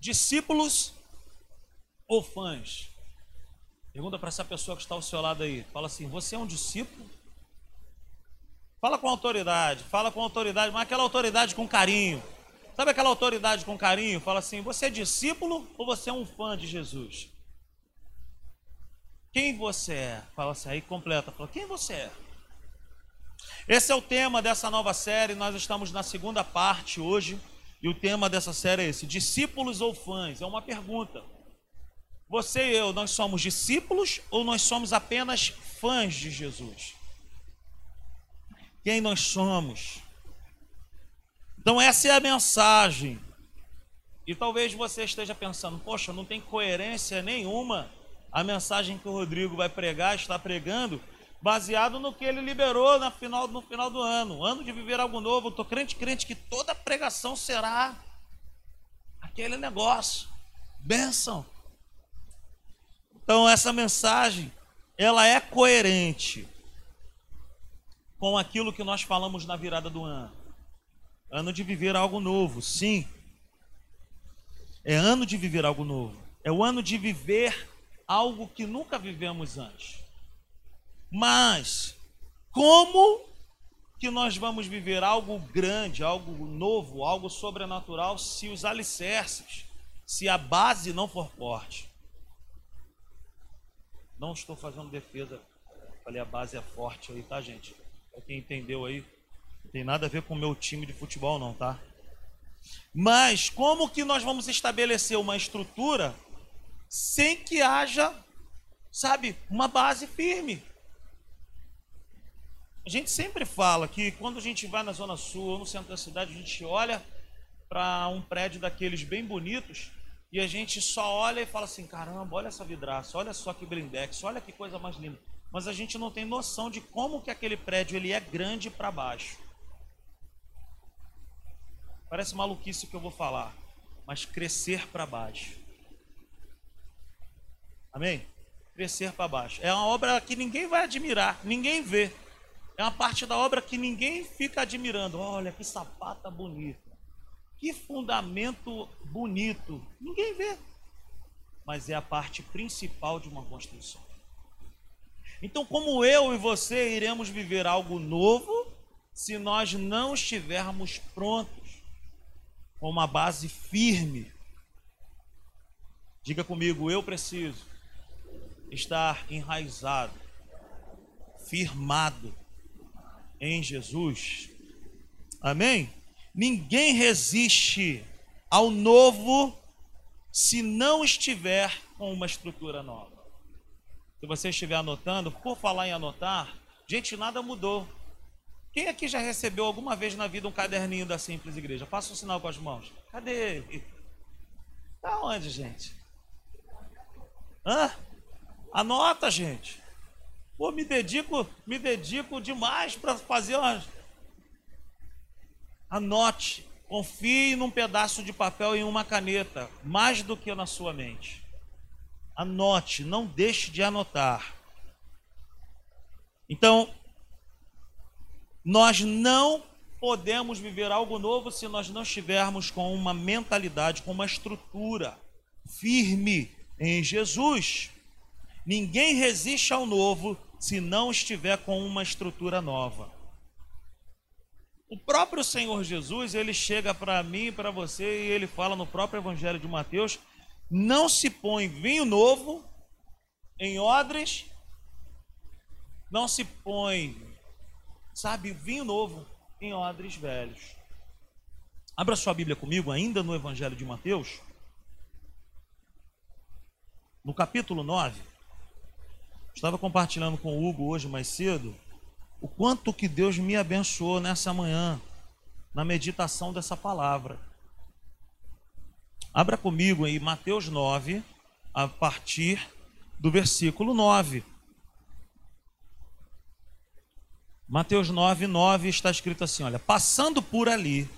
discípulos ou fãs? Pergunta para essa pessoa que está ao seu lado aí. Fala assim: Você é um discípulo? Fala com autoridade, fala com autoridade, mas aquela autoridade com carinho. Sabe aquela autoridade com carinho? Fala assim: Você é discípulo ou você é um fã de Jesus? Quem você é? Fala assim, aí completa. Fala, quem você é? Esse é o tema dessa nova série. Nós estamos na segunda parte hoje. E o tema dessa série é esse: discípulos ou fãs? É uma pergunta. Você e eu, nós somos discípulos ou nós somos apenas fãs de Jesus? Quem nós somos? Então, essa é a mensagem. E talvez você esteja pensando: poxa, não tem coerência nenhuma a mensagem que o Rodrigo vai pregar, está pregando, baseado no que ele liberou no final, no final do ano. Ano de viver algo novo. Estou crente, crente que toda pregação será aquele negócio. Bênção. Então essa mensagem, ela é coerente com aquilo que nós falamos na virada do ano. Ano de viver algo novo, sim. É ano de viver algo novo. É o ano de viver algo que nunca vivemos antes. Mas como que nós vamos viver algo grande, algo novo, algo sobrenatural se os alicerces, se a base não for forte? Não estou fazendo defesa. Falei, a base é forte aí, tá, gente? Para quem entendeu aí, não tem nada a ver com o meu time de futebol, não, tá? Mas como que nós vamos estabelecer uma estrutura sem que haja, sabe, uma base firme? A gente sempre fala que quando a gente vai na Zona Sul ou no centro da cidade, a gente olha para um prédio daqueles bem bonitos e a gente só olha e fala assim: caramba, olha essa vidraça, olha só que blindex, olha que coisa mais linda. Mas a gente não tem noção de como que aquele prédio ele é grande para baixo. Parece maluquice que eu vou falar, mas crescer para baixo. Amém? Crescer para baixo. É uma obra que ninguém vai admirar, ninguém vê. É uma parte da obra que ninguém fica admirando. Olha que sapata bonita. Que fundamento bonito. Ninguém vê. Mas é a parte principal de uma construção. Então, como eu e você iremos viver algo novo se nós não estivermos prontos com uma base firme? Diga comigo, eu preciso estar enraizado, firmado em Jesus. Amém? Ninguém resiste ao novo se não estiver com uma estrutura nova. Se você estiver anotando, por falar em anotar, gente, nada mudou. Quem aqui já recebeu alguma vez na vida um caderninho da Simples Igreja? Faça um sinal com as mãos. Cadê ele? Tá onde, gente? Hã? Anota, gente. Pô, me dedico, me dedico demais para fazer umas. Anote, confie num pedaço de papel e em uma caneta, mais do que na sua mente. Anote, não deixe de anotar. Então, nós não podemos viver algo novo se nós não estivermos com uma mentalidade, com uma estrutura firme em Jesus. Ninguém resiste ao novo se não estiver com uma estrutura nova. O próprio Senhor Jesus, ele chega para mim e para você e ele fala no próprio Evangelho de Mateus: não se põe vinho novo em odres, não se põe, sabe, vinho novo em odres velhos. Abra sua Bíblia comigo, ainda no Evangelho de Mateus, no capítulo 9. Estava compartilhando com o Hugo hoje mais cedo o quanto que Deus me abençoou nessa manhã na meditação dessa palavra. Abra comigo aí Mateus 9, a partir do versículo 9. Mateus 9, 9 está escrito assim: olha, passando por ali,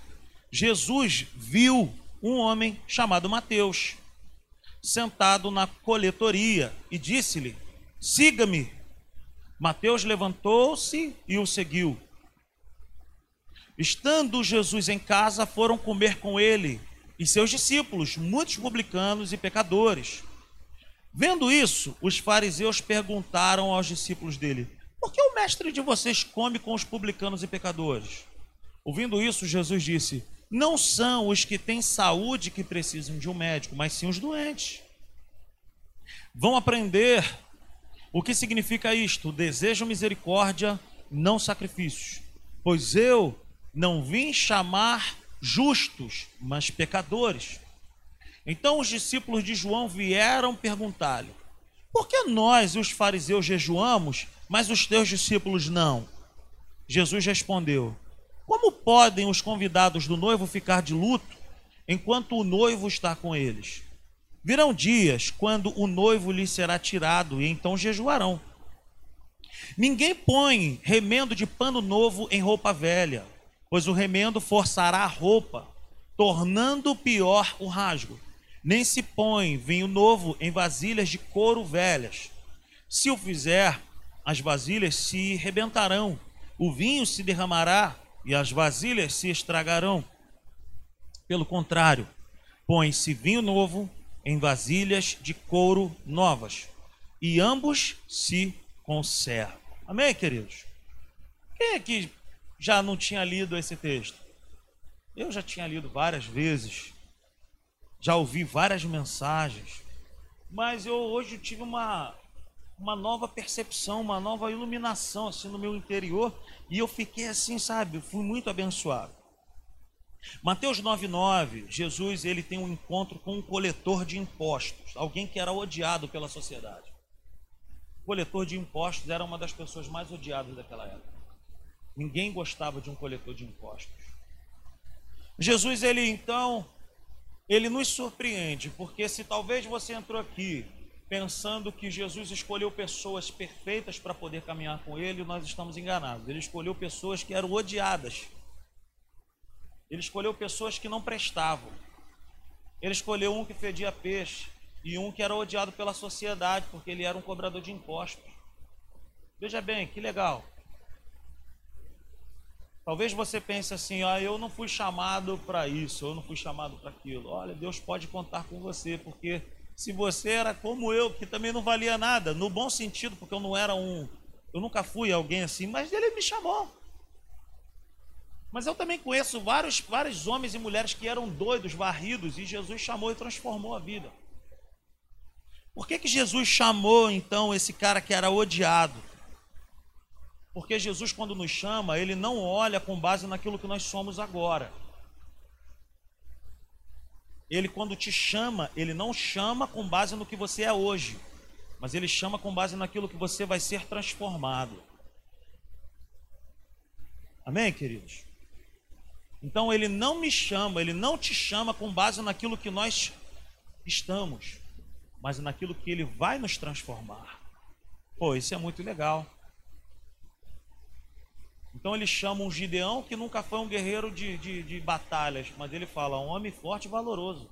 Jesus viu um homem chamado Mateus, sentado na coletoria, e disse-lhe: Siga-me. Mateus levantou-se e o seguiu. Estando Jesus em casa, foram comer com ele e seus discípulos, muitos publicanos e pecadores. Vendo isso, os fariseus perguntaram aos discípulos dele: Por que o mestre de vocês come com os publicanos e pecadores? Ouvindo isso, Jesus disse: Não são os que têm saúde que precisam de um médico, mas sim os doentes. Vão aprender o que significa isto: desejo misericórdia, não sacrifícios. Pois eu não vim chamar justos, mas pecadores. Então os discípulos de João vieram perguntar-lhe: Por que nós, os fariseus, jejuamos, mas os teus discípulos não? Jesus respondeu: Como podem os convidados do noivo ficar de luto enquanto o noivo está com eles? Virão dias quando o noivo lhes será tirado e então jejuarão. Ninguém põe remendo de pano novo em roupa velha, pois o remendo forçará a roupa, tornando pior o rasgo nem se põe vinho novo em vasilhas de couro velhas. Se o fizer, as vasilhas se rebentarão, o vinho se derramará e as vasilhas se estragarão. Pelo contrário, põe-se vinho novo em vasilhas de couro novas, e ambos se conservam. Amém, queridos? Quem aqui já não tinha lido esse texto? Eu já tinha lido várias vezes já ouvi várias mensagens, mas eu hoje tive uma, uma nova percepção, uma nova iluminação assim no meu interior, e eu fiquei assim, sabe, fui muito abençoado. Mateus 9:9, Jesus ele tem um encontro com um coletor de impostos, alguém que era odiado pela sociedade. O coletor de impostos era uma das pessoas mais odiadas daquela época. Ninguém gostava de um coletor de impostos. Jesus ele então ele nos surpreende, porque se talvez você entrou aqui pensando que Jesus escolheu pessoas perfeitas para poder caminhar com ele, nós estamos enganados. Ele escolheu pessoas que eram odiadas. Ele escolheu pessoas que não prestavam. Ele escolheu um que fedia peixe e um que era odiado pela sociedade, porque ele era um cobrador de impostos. Veja bem, que legal. Talvez você pense assim: ah, eu não fui chamado para isso, eu não fui chamado para aquilo. Olha, Deus pode contar com você, porque se você era como eu, que também não valia nada, no bom sentido, porque eu não era um, eu nunca fui alguém assim, mas ele me chamou. Mas eu também conheço vários, vários homens e mulheres que eram doidos, varridos, e Jesus chamou e transformou a vida. Por que, que Jesus chamou então esse cara que era odiado? Porque Jesus, quando nos chama, ele não olha com base naquilo que nós somos agora. Ele, quando te chama, ele não chama com base no que você é hoje, mas ele chama com base naquilo que você vai ser transformado. Amém, queridos? Então ele não me chama, ele não te chama com base naquilo que nós estamos, mas naquilo que ele vai nos transformar. Pô, isso é muito legal. Então eles chamam Gideão, que nunca foi um guerreiro de, de, de, batalhas, mas ele fala, um homem forte e valoroso.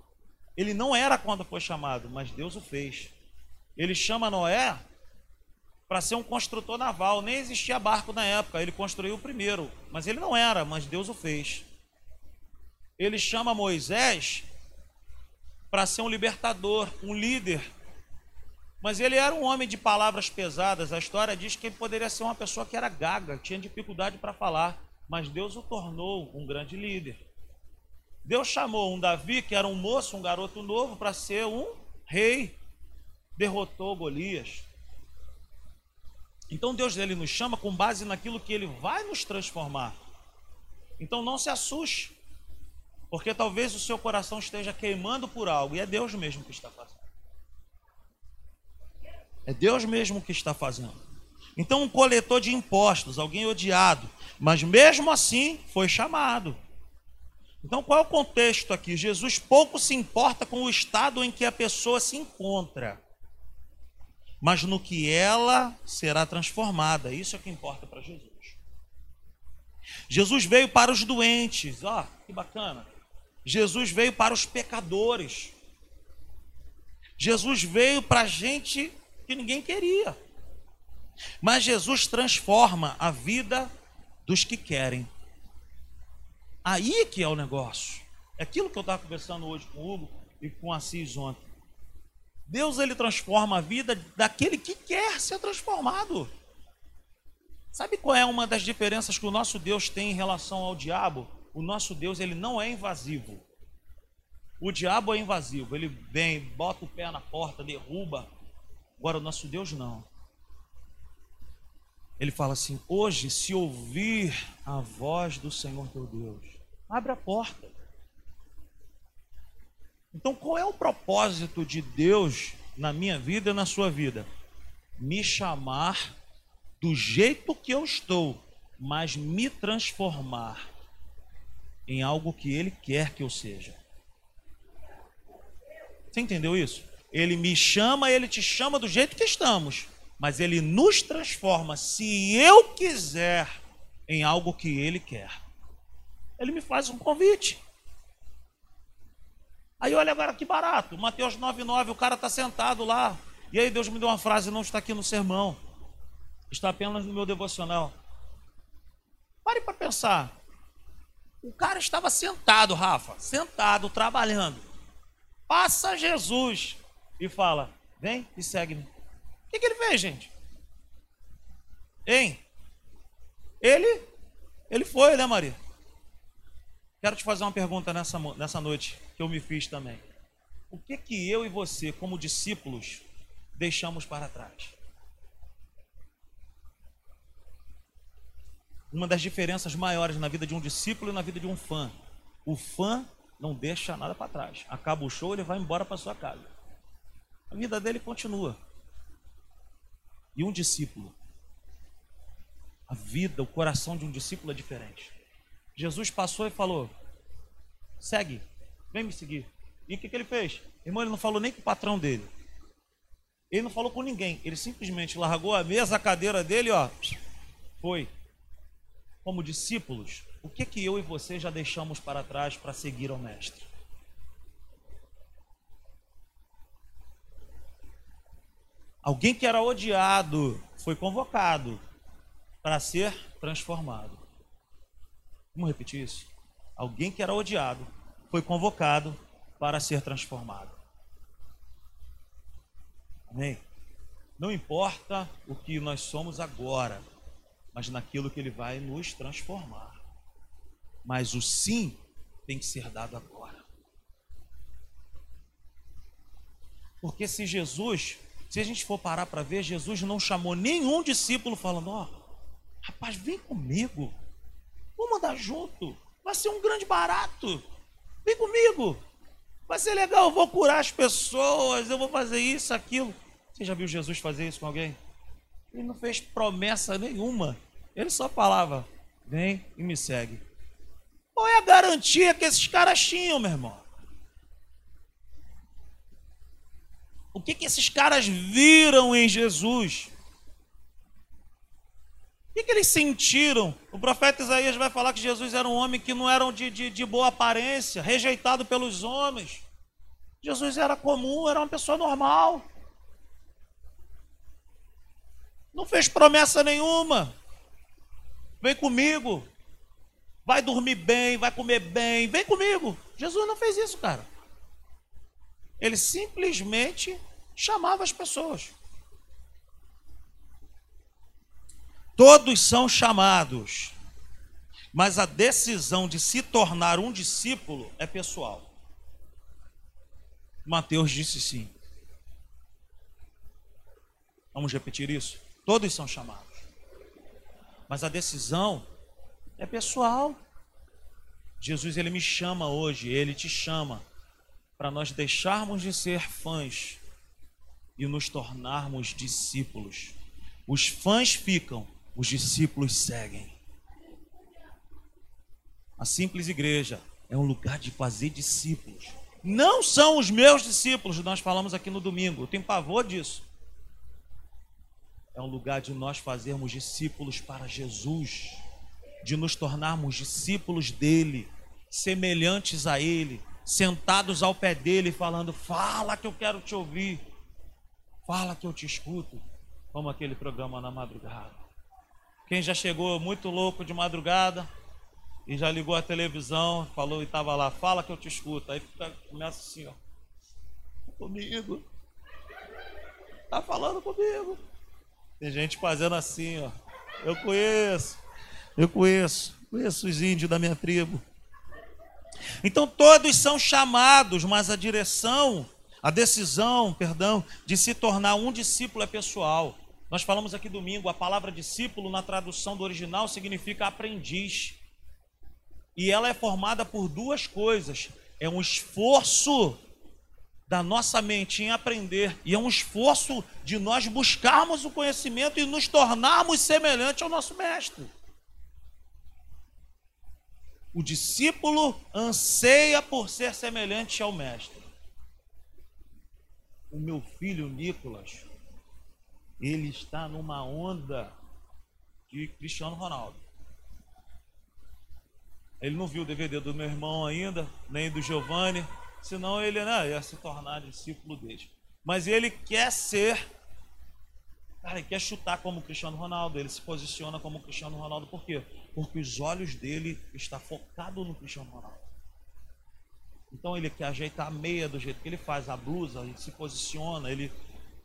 Ele não era quando foi chamado, mas Deus o fez. Ele chama Noé para ser um construtor naval, nem existia barco na época, ele construiu o primeiro, mas ele não era, mas Deus o fez. Ele chama Moisés para ser um libertador, um líder mas ele era um homem de palavras pesadas. A história diz que ele poderia ser uma pessoa que era gaga, tinha dificuldade para falar, mas Deus o tornou um grande líder. Deus chamou um Davi, que era um moço, um garoto novo, para ser um rei. Derrotou Golias. Então Deus ele nos chama com base naquilo que ele vai nos transformar. Então não se assuste, porque talvez o seu coração esteja queimando por algo e é Deus mesmo que está fazendo. É Deus mesmo que está fazendo. Então, um coletor de impostos, alguém odiado, mas mesmo assim foi chamado. Então, qual é o contexto aqui? Jesus pouco se importa com o estado em que a pessoa se encontra, mas no que ela será transformada. Isso é o que importa para Jesus. Jesus veio para os doentes, ó, oh, que bacana. Jesus veio para os pecadores. Jesus veio para gente que ninguém queria. Mas Jesus transforma a vida dos que querem. Aí que é o negócio. É aquilo que eu estava conversando hoje com o Hugo e com a Assis ontem. Deus ele transforma a vida daquele que quer ser transformado. Sabe qual é uma das diferenças que o nosso Deus tem em relação ao diabo? O nosso Deus ele não é invasivo. O diabo é invasivo, ele vem, bota o pé na porta, derruba. Agora o nosso Deus não. Ele fala assim: hoje, se ouvir a voz do Senhor teu Deus, abre a porta. Então, qual é o propósito de Deus na minha vida e na sua vida? Me chamar do jeito que eu estou, mas me transformar em algo que Ele quer que eu seja. Você entendeu isso? Ele me chama, Ele te chama do jeito que estamos, mas ele nos transforma, se eu quiser, em algo que ele quer. Ele me faz um convite. Aí olha agora que barato, Mateus 9,9, o cara está sentado lá. E aí Deus me deu uma frase, não está aqui no sermão. Está apenas no meu devocional. Pare para pensar. O cara estava sentado, Rafa, sentado, trabalhando. Passa Jesus e fala: Vem e segue-me que, que ele fez, gente? Hein? Ele, ele foi, né, Maria? Quero te fazer uma pergunta nessa, nessa noite que eu me fiz também. O que que eu e você, como discípulos, deixamos para trás? Uma das diferenças maiores na vida de um discípulo e na vida de um fã. O fã não deixa nada para trás. Acaba o show, ele vai embora para sua casa. A vida dele continua e um discípulo. A vida, o coração de um discípulo é diferente. Jesus passou e falou: segue, vem me seguir. E o que, que ele fez? Irmão, ele não falou nem com o patrão dele. Ele não falou com ninguém. Ele simplesmente largou a mesa, a cadeira dele, ó, foi. Como discípulos, o que que eu e você já deixamos para trás para seguir ao mestre? Alguém que era odiado foi convocado para ser transformado. Vamos repetir isso? Alguém que era odiado foi convocado para ser transformado. Amém? Não importa o que nós somos agora, mas naquilo que ele vai nos transformar. Mas o sim tem que ser dado agora. Porque se Jesus se a gente for parar para ver, Jesus não chamou nenhum discípulo falando: Ó, oh, rapaz, vem comigo, vamos andar junto, vai ser um grande barato, vem comigo, vai ser legal, eu vou curar as pessoas, eu vou fazer isso, aquilo. Você já viu Jesus fazer isso com alguém? Ele não fez promessa nenhuma, ele só falava: vem e me segue. Qual é a garantia que esses caras tinham, meu irmão? O que, que esses caras viram em Jesus? O que, que, eles sentiram? O profeta Isaías vai falar que Jesus era um homem que não era de, de, de boa aparência, rejeitado pelos homens. Jesus era comum, era uma pessoa normal. Não fez promessa nenhuma. Vem comigo. Vai dormir bem, vai comer bem. Vem comigo. Jesus não fez isso, cara. Ele simplesmente chamava as pessoas. Todos são chamados, mas a decisão de se tornar um discípulo é pessoal. Mateus disse sim. Vamos repetir isso? Todos são chamados, mas a decisão é pessoal. Jesus ele me chama hoje, ele te chama para nós deixarmos de ser fãs e nos tornarmos discípulos. Os fãs ficam, os discípulos seguem. A simples igreja é um lugar de fazer discípulos. Não são os meus discípulos, nós falamos aqui no domingo. Eu tenho pavor disso. É um lugar de nós fazermos discípulos para Jesus, de nos tornarmos discípulos dele, semelhantes a ele, sentados ao pé dele, falando: Fala que eu quero te ouvir, fala que eu te escuto, como aquele programa na madrugada. Quem já chegou muito louco de madrugada, e já ligou a televisão, falou e estava lá, fala que eu te escuto. Aí começa assim, ó. Comigo. Tá falando comigo. Tem gente fazendo assim, ó. Eu conheço. Eu conheço. Conheço os índios da minha tribo. Então todos são chamados, mas a direção, a decisão, perdão, de se tornar um discípulo é pessoal. Nós falamos aqui domingo, a palavra discípulo na tradução do original significa aprendiz. E ela é formada por duas coisas: é um esforço da nossa mente em aprender, e é um esforço de nós buscarmos o conhecimento e nos tornarmos semelhantes ao nosso mestre. O discípulo anseia por ser semelhante ao mestre. O meu filho Nicolas, ele está numa onda de Cristiano Ronaldo. Ele não viu o DVD do meu irmão ainda, nem do Giovanni, senão ele né, ia se tornar discípulo dele. Mas ele quer ser, cara, ele quer chutar como Cristiano Ronaldo, ele se posiciona como Cristiano Ronaldo, por quê? porque os olhos dele estão focados no Cristiano Ronaldo. Então ele quer ajeitar a meia do jeito que ele faz, a blusa, ele se posiciona, ele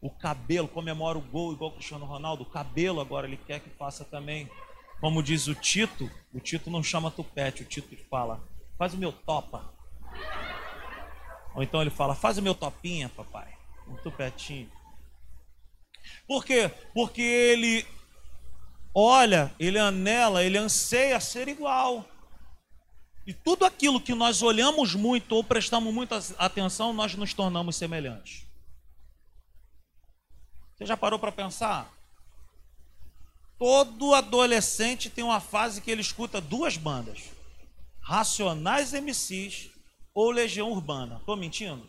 o cabelo, comemora o gol igual o Cristiano Ronaldo, o cabelo agora ele quer que faça também. Como diz o Tito, o Tito não chama tupete, o Tito fala, faz o meu topa. Ou então ele fala, faz o meu topinha, papai. Um tupetinho. Por quê? Porque ele olha, ele anela, ele anseia ser igual. E tudo aquilo que nós olhamos muito ou prestamos muita atenção, nós nos tornamos semelhantes. Você já parou para pensar? Todo adolescente tem uma fase que ele escuta duas bandas: Racionais MCs ou Legião Urbana. Estou mentindo?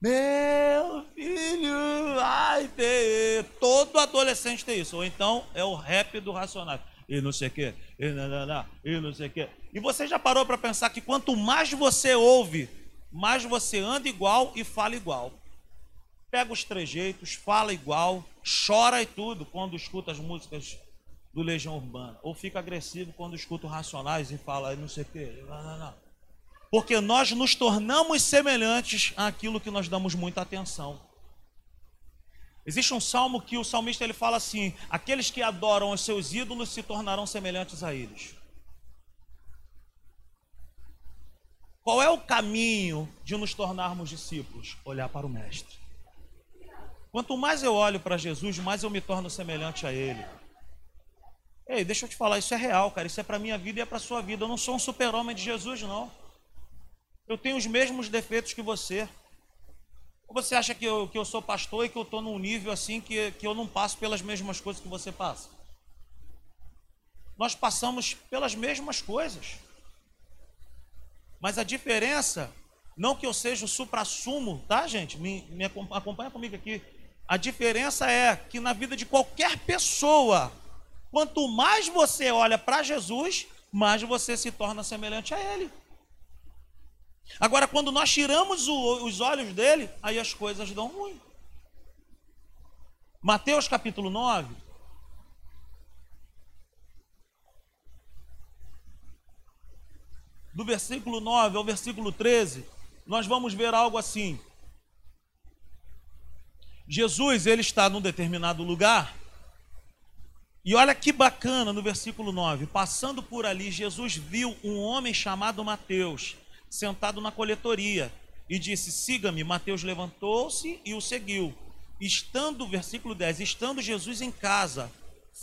Meu filho vai ter. Todo adolescente tem isso. Ou então é o rap do Racionais. E não sei o quê. E não, e sei o quê. E você já parou para pensar que quanto mais você ouve, mais você anda igual e fala igual. Pega os trejeitos, fala igual, chora e tudo quando escuta as músicas do Legião Urbana. Ou fica agressivo quando escuta o Racionais e fala não sei o quê. Não, não, não porque nós nos tornamos semelhantes àquilo que nós damos muita atenção. Existe um salmo que o salmista ele fala assim: aqueles que adoram os seus ídolos se tornarão semelhantes a eles. Qual é o caminho de nos tornarmos discípulos? Olhar para o Mestre. Quanto mais eu olho para Jesus, mais eu me torno semelhante a Ele. Ei, deixa eu te falar, isso é real, cara. Isso é para minha vida e é para sua vida. Eu não sou um super-homem de Jesus, não. Eu tenho os mesmos defeitos que você. Ou você acha que eu, que eu sou pastor e que eu estou num nível assim que, que eu não passo pelas mesmas coisas que você passa? Nós passamos pelas mesmas coisas. Mas a diferença, não que eu seja o supra-sumo, tá, gente? Me, me acompanha comigo aqui. A diferença é que na vida de qualquer pessoa, quanto mais você olha para Jesus, mais você se torna semelhante a Ele. Agora, quando nós tiramos o, os olhos dele, aí as coisas dão ruim. Mateus capítulo 9. Do versículo 9 ao versículo 13, nós vamos ver algo assim. Jesus, ele está num determinado lugar. E olha que bacana no versículo 9: passando por ali, Jesus viu um homem chamado Mateus sentado na coletoria e disse: Siga-me. Mateus levantou-se e o seguiu. Estando, versículo 10, estando Jesus em casa,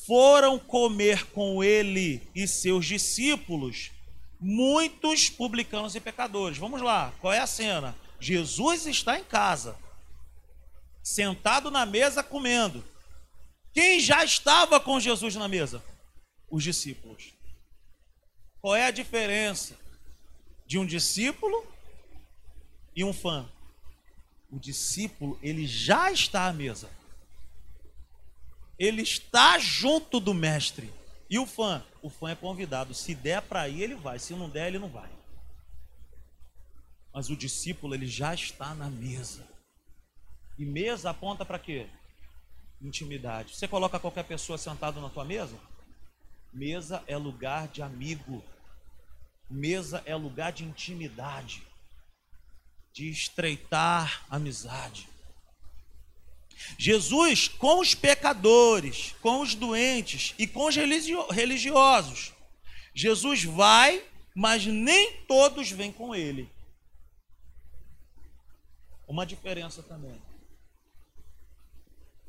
foram comer com ele e seus discípulos muitos publicanos e pecadores. Vamos lá, qual é a cena? Jesus está em casa, sentado na mesa comendo. Quem já estava com Jesus na mesa? Os discípulos. Qual é a diferença de um discípulo e um fã. O discípulo, ele já está à mesa. Ele está junto do mestre. E o fã? O fã é convidado. Se der para ir, ele vai. Se não der, ele não vai. Mas o discípulo, ele já está na mesa. E mesa aponta para quê? Intimidade. Você coloca qualquer pessoa sentado na tua mesa? Mesa é lugar de amigo. Mesa é lugar de intimidade, de estreitar amizade. Jesus com os pecadores, com os doentes e com os religiosos. Jesus vai, mas nem todos vêm com ele. Uma diferença também.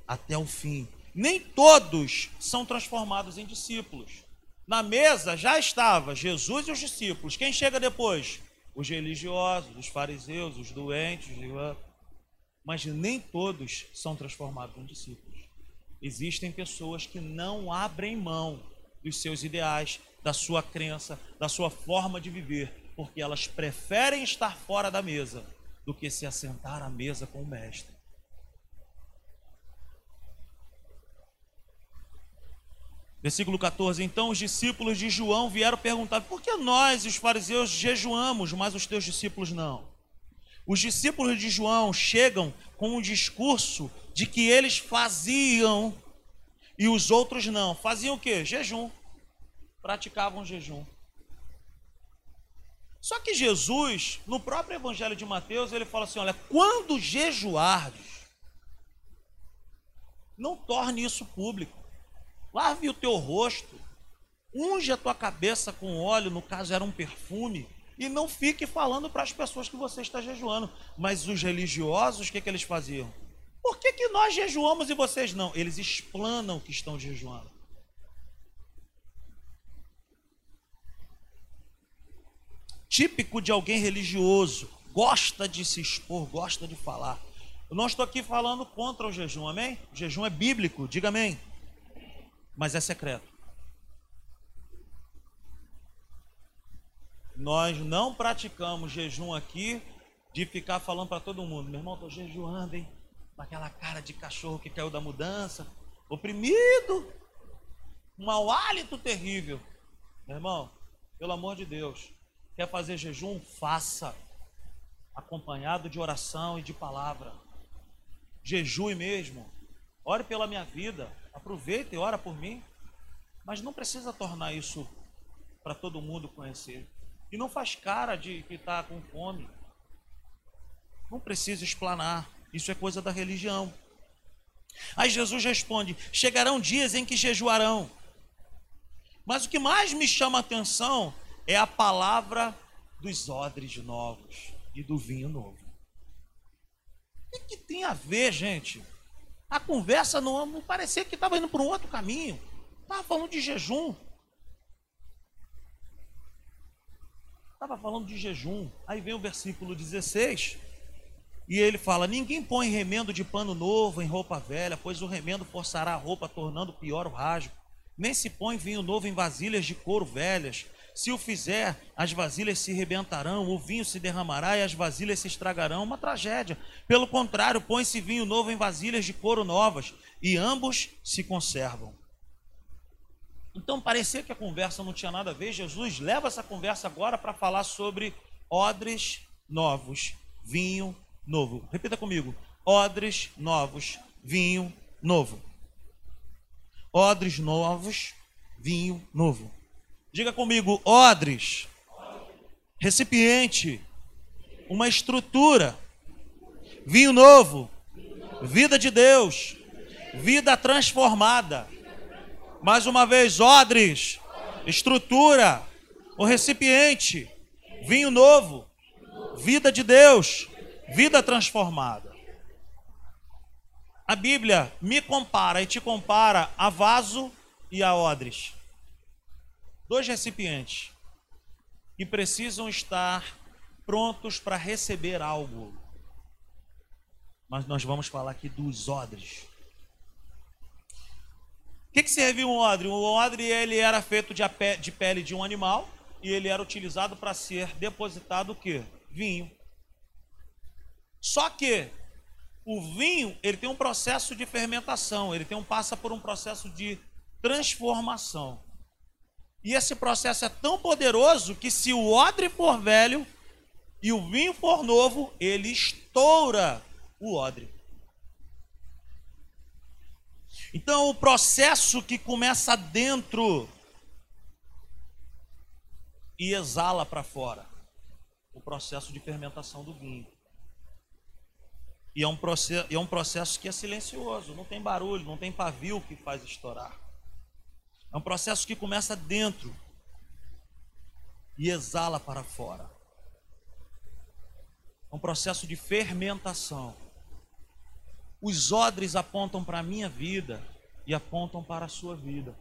Até o fim. Nem todos são transformados em discípulos. Na mesa já estava Jesus e os discípulos. Quem chega depois? Os religiosos, os fariseus, os doentes, mas nem todos são transformados em discípulos. Existem pessoas que não abrem mão dos seus ideais, da sua crença, da sua forma de viver, porque elas preferem estar fora da mesa do que se assentar à mesa com o mestre. Versículo 14: Então os discípulos de João vieram perguntar: por que nós, os fariseus, jejuamos, mas os teus discípulos não? Os discípulos de João chegam com um discurso de que eles faziam e os outros não. Faziam o quê? Jejum. Praticavam jejum. Só que Jesus, no próprio Evangelho de Mateus, ele fala assim: olha, quando jejuardes, não torne isso público. Lave o teu rosto, unge a tua cabeça com óleo, no caso era um perfume, e não fique falando para as pessoas que você está jejuando. Mas os religiosos, o que, que eles faziam? Por que, que nós jejuamos e vocês não? Eles explanam que estão jejuando. Típico de alguém religioso, gosta de se expor, gosta de falar. Eu não estou aqui falando contra o jejum, amém? O jejum é bíblico, diga amém. Mas é secreto. Nós não praticamos jejum aqui de ficar falando para todo mundo, meu irmão, estou jejuando, hein? Com aquela cara de cachorro que caiu da mudança, oprimido, um mau hálito terrível. Meu irmão, pelo amor de Deus, quer fazer jejum? Faça, acompanhado de oração e de palavra. Jejue mesmo, ore pela minha vida, aproveita e ora por mim, mas não precisa tornar isso para todo mundo conhecer. E não faz cara de que está com fome. Não precisa explanar. Isso é coisa da religião. Aí Jesus responde: Chegarão dias em que jejuarão. Mas o que mais me chama a atenção é a palavra dos odres novos e do vinho novo. O que, tem a ver, gente? A conversa não, não parecia que estava indo para um outro caminho. Estava falando de jejum. Estava falando de jejum. Aí vem o versículo 16. E ele fala: Ninguém põe remendo de pano novo em roupa velha, pois o remendo forçará a roupa, tornando pior o rasgo. Nem se põe vinho novo em vasilhas de couro velhas. Se o fizer, as vasilhas se rebentarão, o vinho se derramará e as vasilhas se estragarão. Uma tragédia. Pelo contrário, põe-se vinho novo em vasilhas de couro novas, e ambos se conservam. Então parecia que a conversa não tinha nada a ver. Jesus leva essa conversa agora para falar sobre odres novos, vinho novo. Repita comigo: odres novos, vinho novo. Odres novos, vinho novo. Diga comigo: odres, recipiente, uma estrutura, vinho novo, vida de Deus, vida transformada mais uma vez, odres, estrutura, o recipiente, vinho novo, vida de Deus, vida transformada. A Bíblia me compara e te compara a vaso e a odres. Dois recipientes que precisam estar prontos para receber algo. Mas nós vamos falar aqui dos odres que, que servia um odre? O odre ele era feito de, de pele de um animal e ele era utilizado para ser depositado o quê? Vinho. Só que o vinho ele tem um processo de fermentação, ele tem um passa por um processo de transformação. E esse processo é tão poderoso que se o odre for velho e o vinho for novo, ele estoura o odre. Então, o processo que começa dentro e exala para fora o processo de fermentação do vinho. E é, um processo, é um processo que é silencioso, não tem barulho, não tem pavio que faz estourar. É um processo que começa dentro e exala para fora. É um processo de fermentação. Os odres apontam para a minha vida e apontam para a sua vida.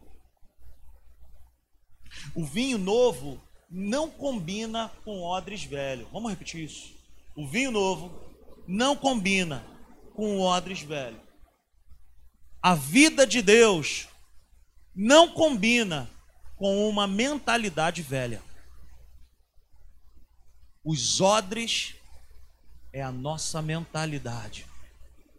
O vinho novo não combina com odres velho. Vamos repetir isso. O vinho novo não combina com odres velho. A vida de Deus não combina com uma mentalidade velha. Os odres é a nossa mentalidade.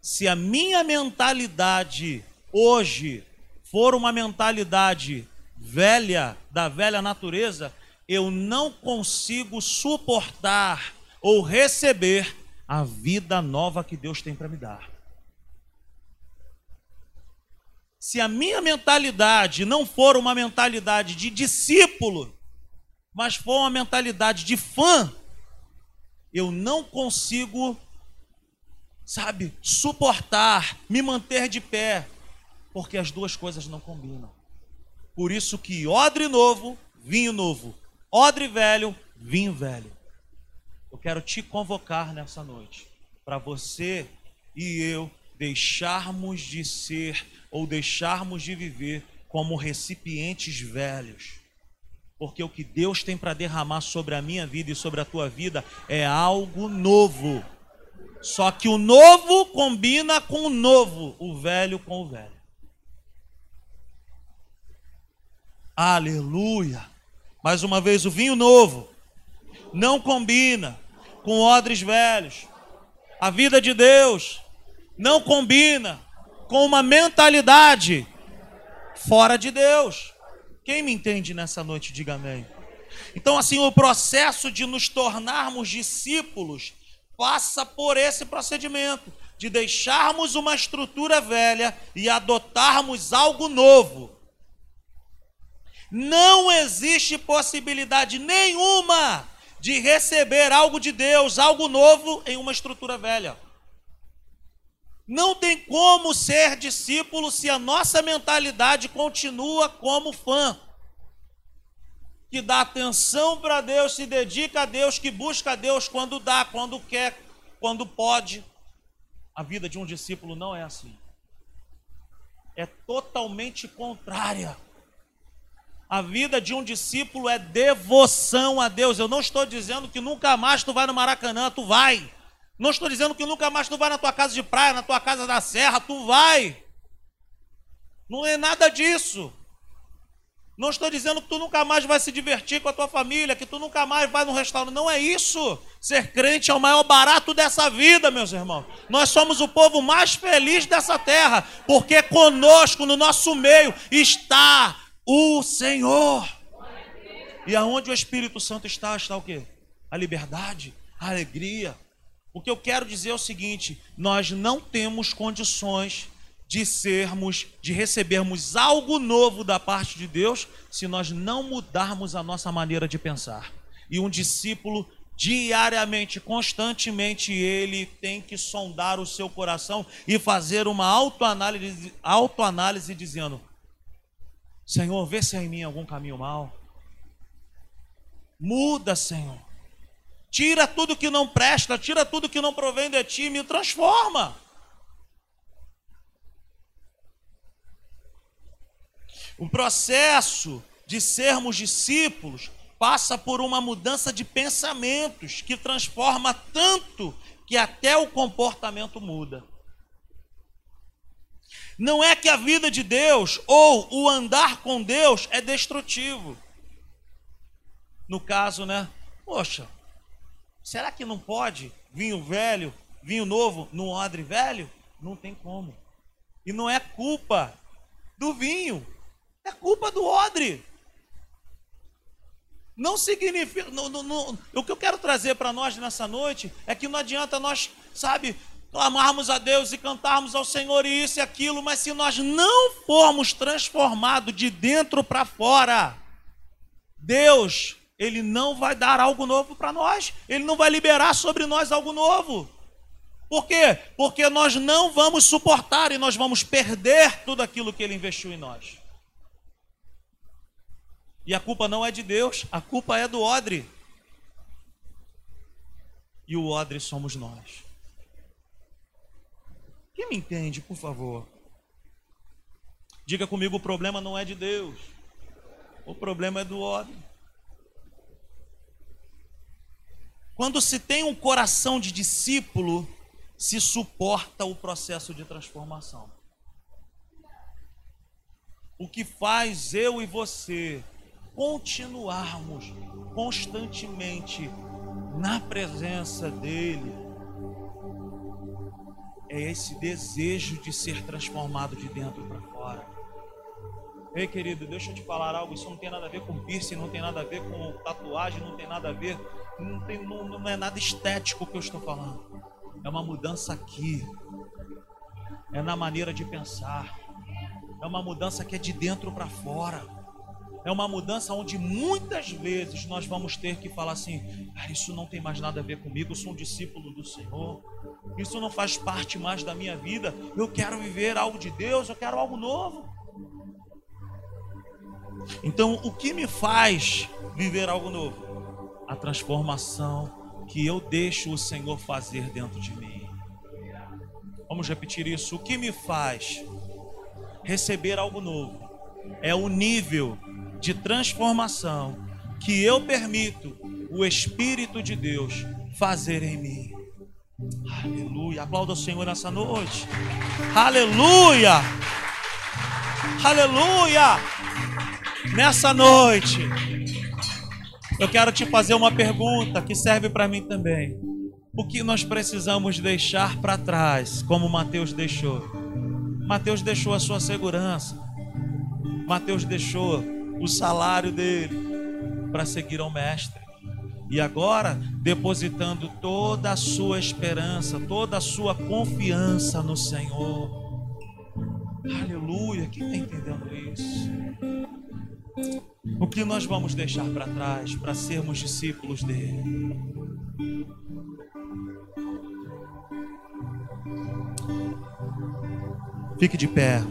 Se a minha mentalidade hoje for uma mentalidade velha, da velha natureza, eu não consigo suportar ou receber a vida nova que Deus tem para me dar. Se a minha mentalidade não for uma mentalidade de discípulo, mas for uma mentalidade de fã, eu não consigo, sabe, suportar, me manter de pé, porque as duas coisas não combinam. Por isso que odre novo, vinho novo, odre velho, vinho velho. Eu quero te convocar nessa noite para você e eu deixarmos de ser ou deixarmos de viver como recipientes velhos. Porque o que Deus tem para derramar sobre a minha vida e sobre a tua vida é algo novo. Só que o novo combina com o novo, o velho com o velho. Aleluia. Mais uma vez, o vinho novo não combina com odres velhos. A vida de Deus não combina com uma mentalidade fora de Deus. Quem me entende nessa noite, diga amém. Então, assim, o processo de nos tornarmos discípulos passa por esse procedimento de deixarmos uma estrutura velha e adotarmos algo novo. Não existe possibilidade nenhuma de receber algo de Deus, algo novo em uma estrutura velha. Não tem como ser discípulo se a nossa mentalidade continua como fã, que dá atenção para Deus, se dedica a Deus, que busca a Deus quando dá, quando quer, quando pode. A vida de um discípulo não é assim. É totalmente contrária. A vida de um discípulo é devoção a Deus. Eu não estou dizendo que nunca mais tu vai no Maracanã, tu vai. Não estou dizendo que nunca mais tu vai na tua casa de praia, na tua casa da serra, tu vai. Não é nada disso. Não estou dizendo que tu nunca mais vai se divertir com a tua família, que tu nunca mais vai no restaurante. Não é isso. Ser crente é o maior barato dessa vida, meus irmãos. Nós somos o povo mais feliz dessa terra, porque conosco, no nosso meio, está o Senhor. E aonde o Espírito Santo está, está o quê? A liberdade, a alegria. O que eu quero dizer é o seguinte: nós não temos condições de sermos, de recebermos algo novo da parte de Deus, se nós não mudarmos a nossa maneira de pensar. E um discípulo diariamente, constantemente, ele tem que sondar o seu coração e fazer uma autoanálise, autoanálise dizendo: Senhor, vê se há em mim algum caminho mal. Muda, Senhor. Tira tudo que não presta, tira tudo que não provém de ti, me transforma. O processo de sermos discípulos passa por uma mudança de pensamentos que transforma tanto que até o comportamento muda. Não é que a vida de Deus ou o andar com Deus é destrutivo. No caso, né? Poxa, será que não pode vinho velho, vinho novo num odre velho? Não tem como. E não é culpa do vinho, é culpa do odre. Não significa. Não, não, não, o que eu quero trazer para nós nessa noite é que não adianta nós, sabe, clamarmos a Deus e cantarmos ao Senhor e isso e aquilo, mas se nós não formos transformados de dentro para fora, Deus ele não vai dar algo novo para nós, ele não vai liberar sobre nós algo novo. Por quê? Porque nós não vamos suportar e nós vamos perder tudo aquilo que ele investiu em nós. E a culpa não é de Deus, a culpa é do odre. E o odre somos nós. Quem me entende, por favor? Diga comigo: o problema não é de Deus, o problema é do odre. Quando se tem um coração de discípulo, se suporta o processo de transformação. O que faz eu e você continuarmos constantemente na presença dEle é esse desejo de ser transformado de dentro para fora. Ei, querido, deixa eu te falar algo. Isso não tem nada a ver com piercing, não tem nada a ver com tatuagem, não tem nada a ver, não, tem, não, não é nada estético que eu estou falando. É uma mudança aqui, é na maneira de pensar, é uma mudança que é de dentro para fora. É uma mudança onde muitas vezes nós vamos ter que falar assim: ah, isso não tem mais nada a ver comigo, eu sou um discípulo do Senhor, isso não faz parte mais da minha vida, eu quero viver algo de Deus, eu quero algo novo. Então, o que me faz viver algo novo? A transformação que eu deixo o Senhor fazer dentro de mim. Vamos repetir isso. O que me faz receber algo novo é o nível de transformação que eu permito o Espírito de Deus fazer em mim. Aleluia. Aplauda o Senhor nessa noite. Aleluia. Aleluia. Nessa noite, eu quero te fazer uma pergunta que serve para mim também. O que nós precisamos deixar para trás, como Mateus deixou? Mateus deixou a sua segurança. Mateus deixou o salário dele para seguir ao Mestre. E agora, depositando toda a sua esperança, toda a sua confiança no Senhor. Aleluia, quem está entendendo isso? O que nós vamos deixar para trás para sermos discípulos dele? Fique de pé.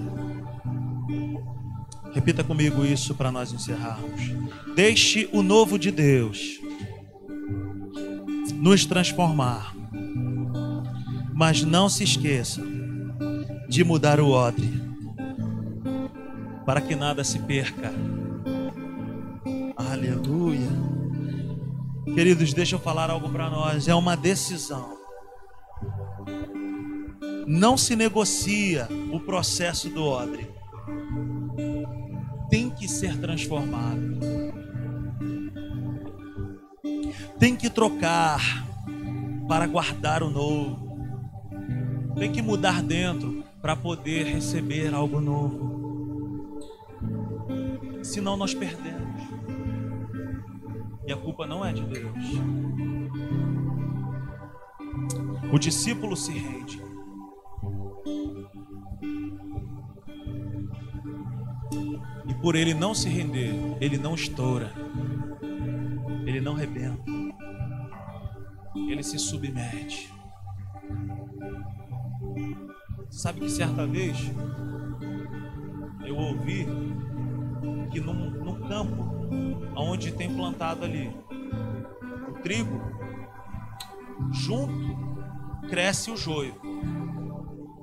Repita comigo isso para nós encerrarmos. Deixe o novo de Deus nos transformar. Mas não se esqueça de mudar o odre, para que nada se perca. Aleluia. Queridos, deixa eu falar algo para nós. É uma decisão. Não se negocia o processo do odre tem que ser transformado. Tem que trocar para guardar o novo. Tem que mudar dentro para poder receber algo novo. Senão nós perdemos. E a culpa não é de Deus. O discípulo se rende. por ele não se render, ele não estoura, ele não rebenta, ele se submete. Sabe que certa vez eu ouvi que num campo onde tem plantado ali o trigo, junto cresce o joio.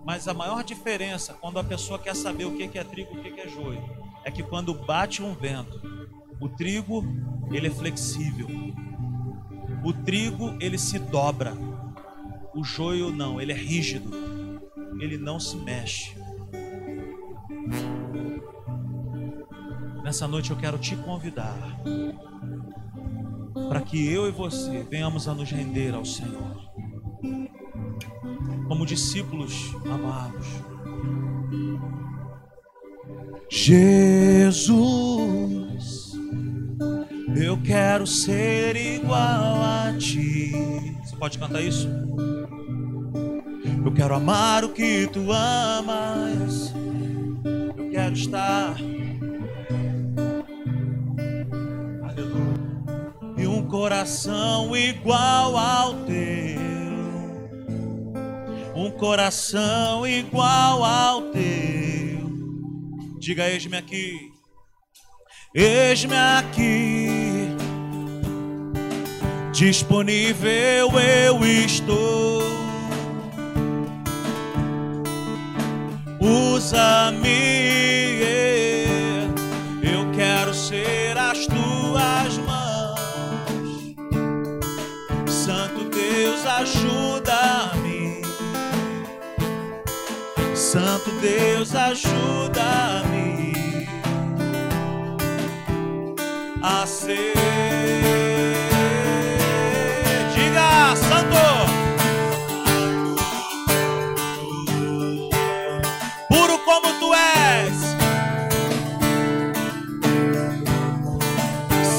Mas a maior diferença quando a pessoa quer saber o que é trigo e o que é joio é que quando bate um vento, o trigo ele é flexível. O trigo ele se dobra. O joio não, ele é rígido. Ele não se mexe. Nessa noite eu quero te convidar para que eu e você venhamos a nos render ao Senhor. Como discípulos amados Jesus, eu quero ser igual a ti. Você pode cantar isso? Eu quero amar o que tu amas. Eu quero estar. Coração igual ao teu, um coração igual ao teu. Diga, eis-me aqui, eis-me aqui, disponível eu estou. Usa-me Santo Deus, ajuda-me a ser. Diga, Santo. Puro como tu és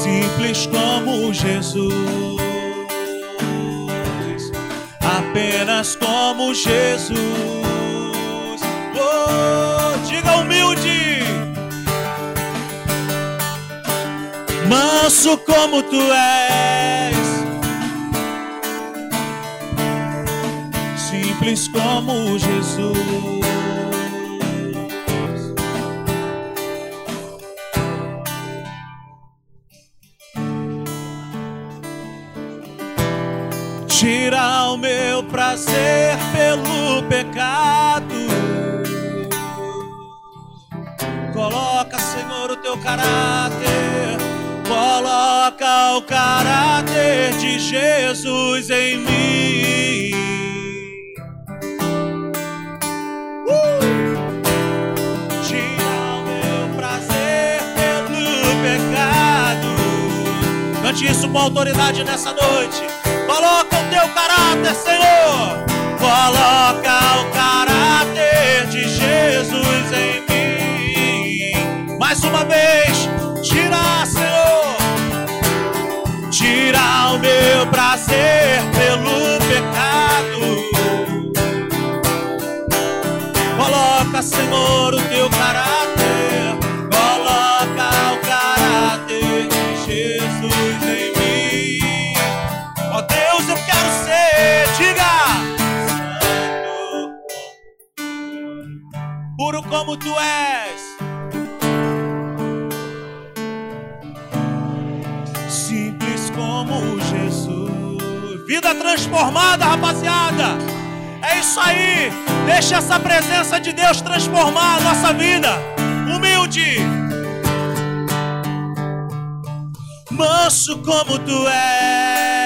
simples como Jesus, apenas como Jesus. Diga humilde, manso como tu és, simples como Jesus. Tira o meu prazer pelo pecado. Coloca, Senhor, o teu caráter. Coloca o caráter de Jesus em mim. Uh! Tira o meu prazer pelo pecado. Cante isso com autoridade nessa noite. Coloca o teu caráter, Senhor. Coloca o caráter uma vez, tira, Senhor. Tira o meu prazer pelo pecado. Coloca, Senhor, o teu caráter. Coloca o caráter de Jesus em mim. Ó Deus, eu quero ser, diga, Santo, puro como tu és, transformada, rapaziada. É isso aí, deixa essa presença de Deus transformar a nossa vida, humilde manso como tu és.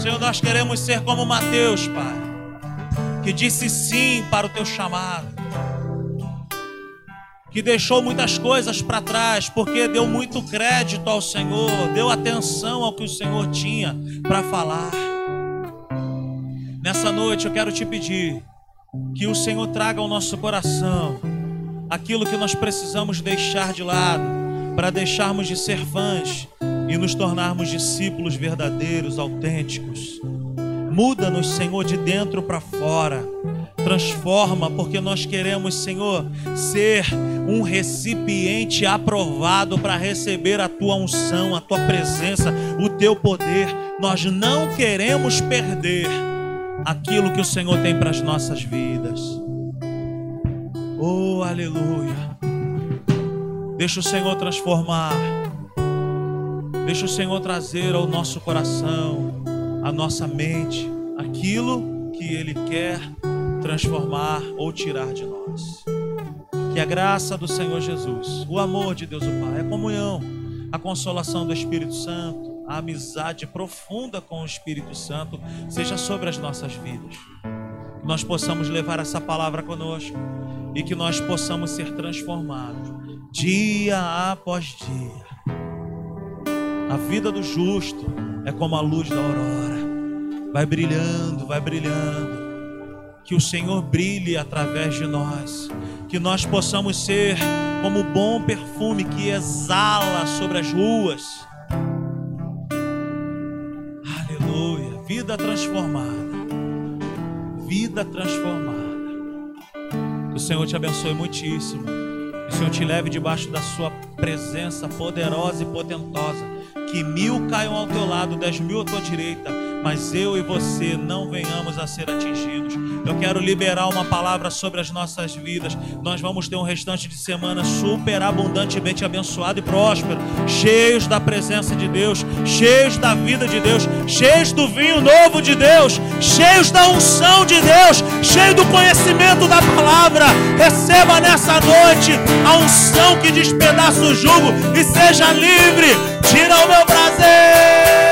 Senhor, nós queremos ser como Mateus, Pai, que disse sim para o teu chamado, que deixou muitas coisas para trás, porque deu muito crédito ao Senhor, deu atenção ao que o Senhor tinha para falar. Nessa noite eu quero te pedir que o Senhor traga ao nosso coração aquilo que nós precisamos deixar de lado para deixarmos de ser fãs e nos tornarmos discípulos verdadeiros, autênticos. Muda-nos, Senhor, de dentro para fora. Transforma, porque nós queremos, Senhor, ser um recipiente aprovado para receber a tua unção, a tua presença, o teu poder. Nós não queremos perder aquilo que o Senhor tem para as nossas vidas. Oh, aleluia. Deixa o Senhor transformar. Deixa o Senhor trazer ao nosso coração, à nossa mente, aquilo que Ele quer transformar ou tirar de nós. Que a graça do Senhor Jesus, o amor de Deus o Pai, a comunhão, a consolação do Espírito Santo, a amizade profunda com o Espírito Santo seja sobre as nossas vidas. Que nós possamos levar essa palavra conosco e que nós possamos ser transformados dia após dia. A vida do justo é como a luz da aurora, vai brilhando, vai brilhando. que o Senhor brilhe através de nós, que nós possamos ser como o bom perfume que exala sobre as ruas. Aleluia, vida transformada, vida transformada. Que o Senhor te abençoe muitíssimo. Que o Senhor te leve debaixo da sua presença poderosa e potentosa. Que mil caiam ao teu lado, dez mil à tua direita mas eu e você não venhamos a ser atingidos. Eu quero liberar uma palavra sobre as nossas vidas. Nós vamos ter um restante de semana super abundantemente abençoado e próspero, cheios da presença de Deus, cheios da vida de Deus, cheios do vinho novo de Deus, cheios da unção de Deus, cheios do conhecimento da palavra. Receba nessa noite a unção que despedaça o jugo e seja livre. Tira o meu prazer.